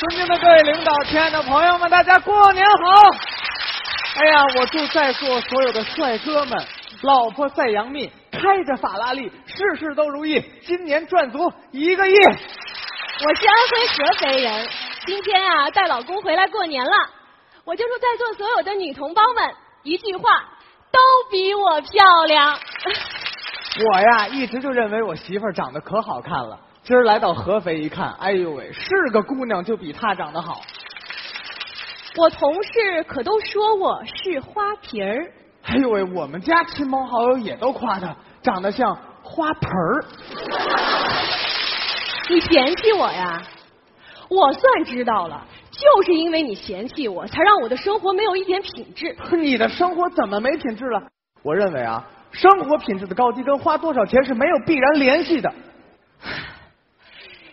尊敬的各位领导，亲爱的朋友们，大家过年好！哎呀，我祝在座所有的帅哥们，老婆在杨幂，开着法拉利，事事都如意，今年赚足一个亿。我是安徽合肥人，今天啊带老公回来过年了。我就祝在座所有的女同胞们一句话，都比我漂亮。我呀，一直就认为我媳妇儿长得可好看了。今儿来到合肥一看，哎呦喂，是个姑娘就比她长得好。我同事可都说我是花瓶儿。哎呦喂，我们家亲朋好友也都夸她长得像花盆儿。你嫌弃我呀？我算知道了，就是因为你嫌弃我，才让我的生活没有一点品质。你的生活怎么没品质了？我认为啊，生活品质的高低跟花多少钱是没有必然联系的。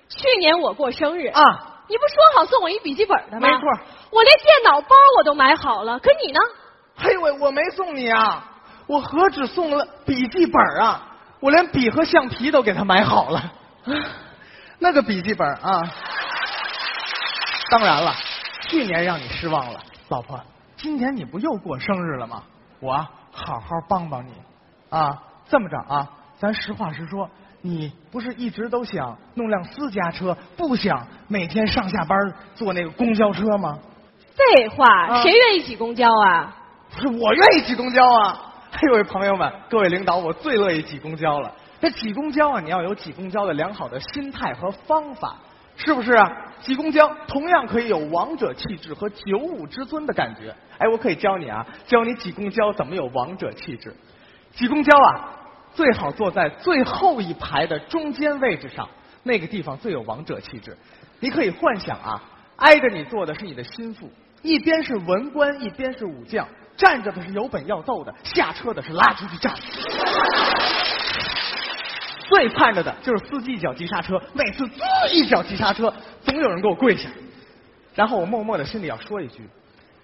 去年我过生日啊，你不说好送我一笔记本的吗？没错，我连电脑包我都买好了，可你呢？嘿我，我没送你啊，我何止送了笔记本啊，我连笔和橡皮都给他买好了。那个笔记本啊，当然了，去年让你失望了，老婆，今年你不又过生日了吗？我好好帮帮你啊，这么着啊，咱实话实说。你不是一直都想弄辆私家车，不想每天上下班坐那个公交车吗？废话，谁愿意挤公交啊？不是我愿意挤公交啊！哎各位朋友们，各位领导，我最乐意挤公交了。这挤公交啊，你要有挤公交的良好的心态和方法，是不是啊？挤公交同样可以有王者气质和九五之尊的感觉。哎，我可以教你啊，教你挤公交怎么有王者气质。挤公交啊。最好坐在最后一排的中间位置上，那个地方最有王者气质。你可以幻想啊，挨着你坐的是你的心腹，一边是文官，一边是武将，站着的是有本要奏的，下车的是拉出去站。最盼着的就是司机一脚急刹车，每次滋一脚急刹车，总有人给我跪下，然后我默默的心里要说一句：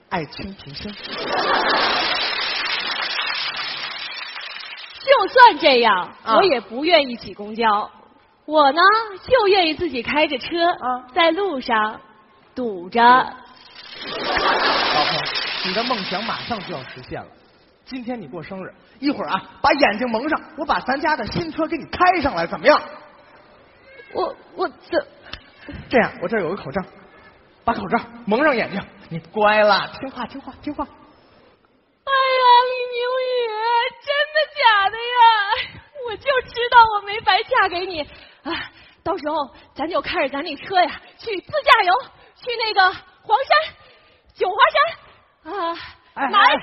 爱卿平身。就算这样，我也不愿意挤公交。我呢，就愿意自己开着车，在路上堵着。老婆，你的梦想马上就要实现了。今天你过生日，一会儿啊，把眼睛蒙上，我把咱家的新车给你开上来，怎么样？我我这这样，我这儿有个口罩，把口罩蒙上眼睛，你乖了，听话听话听话。给你啊！到时候咱就开着咱那车呀，去自驾游，去那个黄山、九华山啊，马鞍山。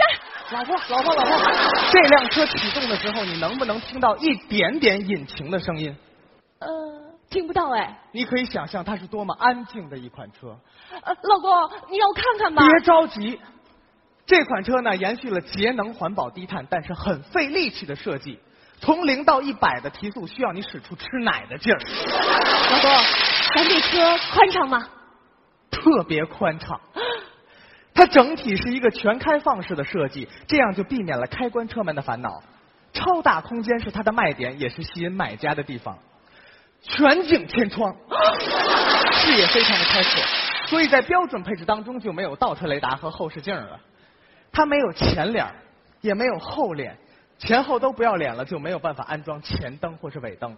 老婆，老婆，老婆，这辆车启动的时候，你能不能听到一点点引擎的声音？呃，听不到哎。你可以想象它是多么安静的一款车。呃，老公，你让我看看吧。别着急。这款车呢，延续了节能环保、低碳，但是很费力气的设计。从零到一百的提速需要你使出吃奶的劲儿。老公，咱这车宽敞吗？特别宽敞。它整体是一个全开放式的设计，这样就避免了开关车门的烦恼。超大空间是它的卖点，也是吸引买家的地方。全景天窗，视野非常的开阔，所以在标准配置当中就没有倒车雷达和后视镜了。它没有前脸，也没有后脸，前后都不要脸了，就没有办法安装前灯或是尾灯。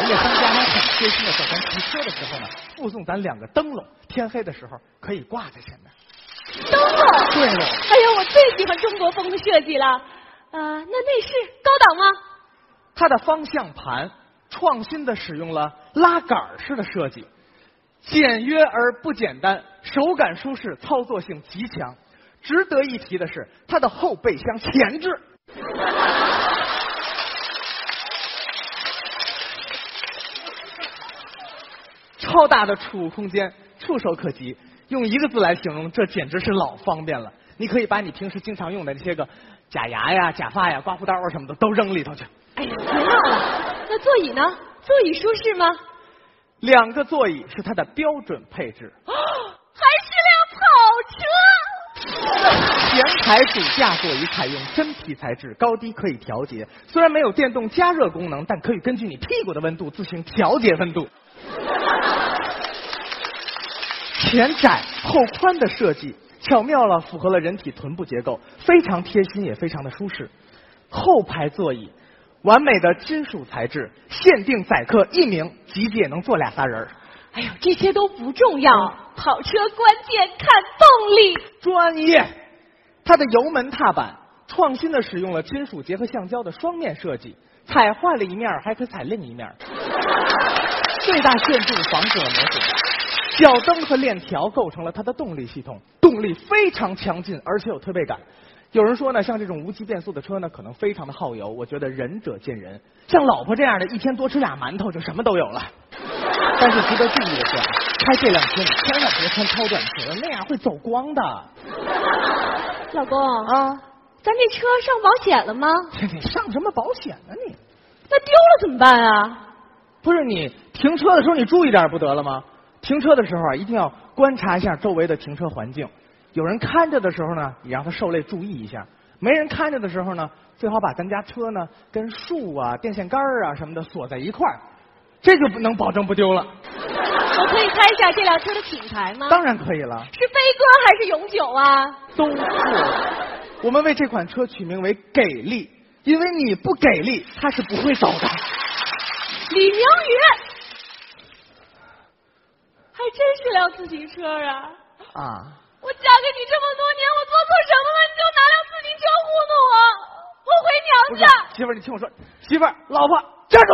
而且商家还很贴心的，在咱提车的时候呢，附送咱两个灯笼，天黑的时候可以挂在前面。灯笼？对了。哎呀，我最喜欢中国风的设计了。啊，那内饰高档吗？它的方向盘创新的使用了拉杆式的设计，简约而不简单，手感舒适，操作性极强。值得一提的是，它的后备箱前置，超大的储物空间，触手可及。用一个字来形容，这简直是老方便了。你可以把你平时经常用的那些个假牙呀、假发呀、刮胡刀啊什么的都扔里头去。哎呀，别闹了。那座椅呢？座椅舒适吗？两个座椅是它的标准配置。还是辆跑车。前排主驾座椅采用真皮材质，高低可以调节。虽然没有电动加热功能，但可以根据你屁股的温度自行调节温度。前窄后宽的设计，巧妙了符合了人体臀部结构，非常贴心也非常的舒适。后排座椅，完美的金属材质，限定载客一名，集集也能坐俩仨人儿。哎呦，这些都不重要，跑车关键看动力。专业，它的油门踏板创新的使用了金属结合橡胶的双面设计，踩坏了一面儿还可以踩另一面儿。最大限度防止了磨损。脚蹬和链条构成了它的动力系统，动力非常强劲，而且有推背感。有人说呢，像这种无级变速的车呢，可能非常的耗油。我觉得仁者见仁，像老婆这样的，一天多吃俩馒头就什么都有了。但是值得注意的是啊，开这辆车你千万别穿超短裙，那样会走光的。老公，啊，咱这车上保险了吗？你上什么保险呢你？那丢了怎么办啊？不是你停车的时候你注意点不得了吗？停车的时候啊，一定要观察一下周围的停车环境。有人看着的时候呢，你让他受累注意一下；没人看着的时候呢，最好把咱家车呢跟树啊、电线杆啊什么的锁在一块儿，这就不能保证不丢了。我可以猜一下这辆车的品牌吗？当然可以了，是飞哥还是永久啊？都是。我们为这款车取名为“给力”，因为你不给力，它是不会走的。李明宇，还真是辆自行车啊！啊，我嫁给你这么多年，我做错什么了？你就拿辆自行车糊弄我？我回娘家。媳妇儿，你听我说，媳妇儿，老婆，站住！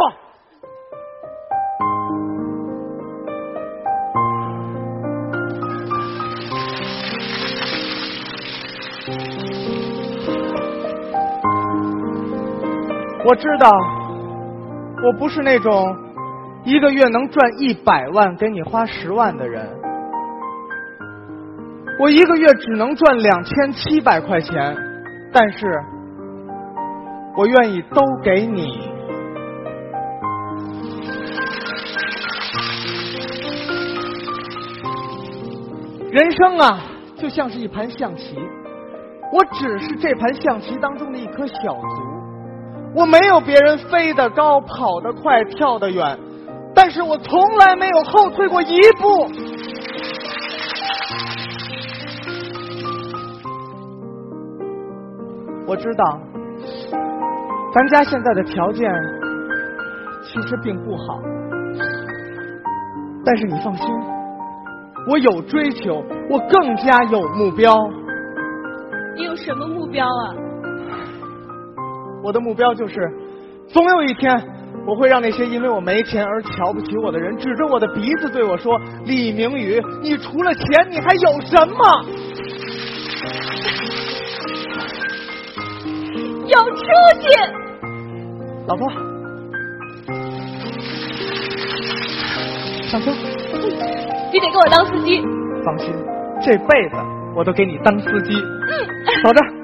我知道，我不是那种一个月能赚一百万给你花十万的人。我一个月只能赚两千七百块钱，但是我愿意都给你。人生啊，就像是一盘象棋，我只是这盘象棋当中的一颗小卒，我没有别人飞得高、跑得快、跳得远，但是我从来没有后退过一步。我知道，咱家现在的条件其实并不好，但是你放心，我有追求，我更加有目标。你有什么目标啊？我的目标就是，总有一天，我会让那些因为我没钱而瞧不起我的人，指着我的鼻子对我说：“李明宇，你除了钱，你还有什么？”有出息！老婆，上车。你得给我当司机。放心，这辈子我都给你当司机。嗯。走着。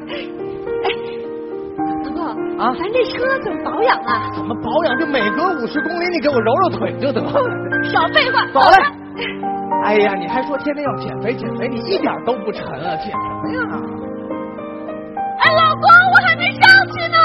咱这车怎么保养啊？怎么保养？就每隔五十公里你给我揉揉腿就得了。少废话，走了嘞。哎呀，你还说天天要减肥减肥，你一点都不沉啊，减什么呀？哎，老公，我还没上去呢。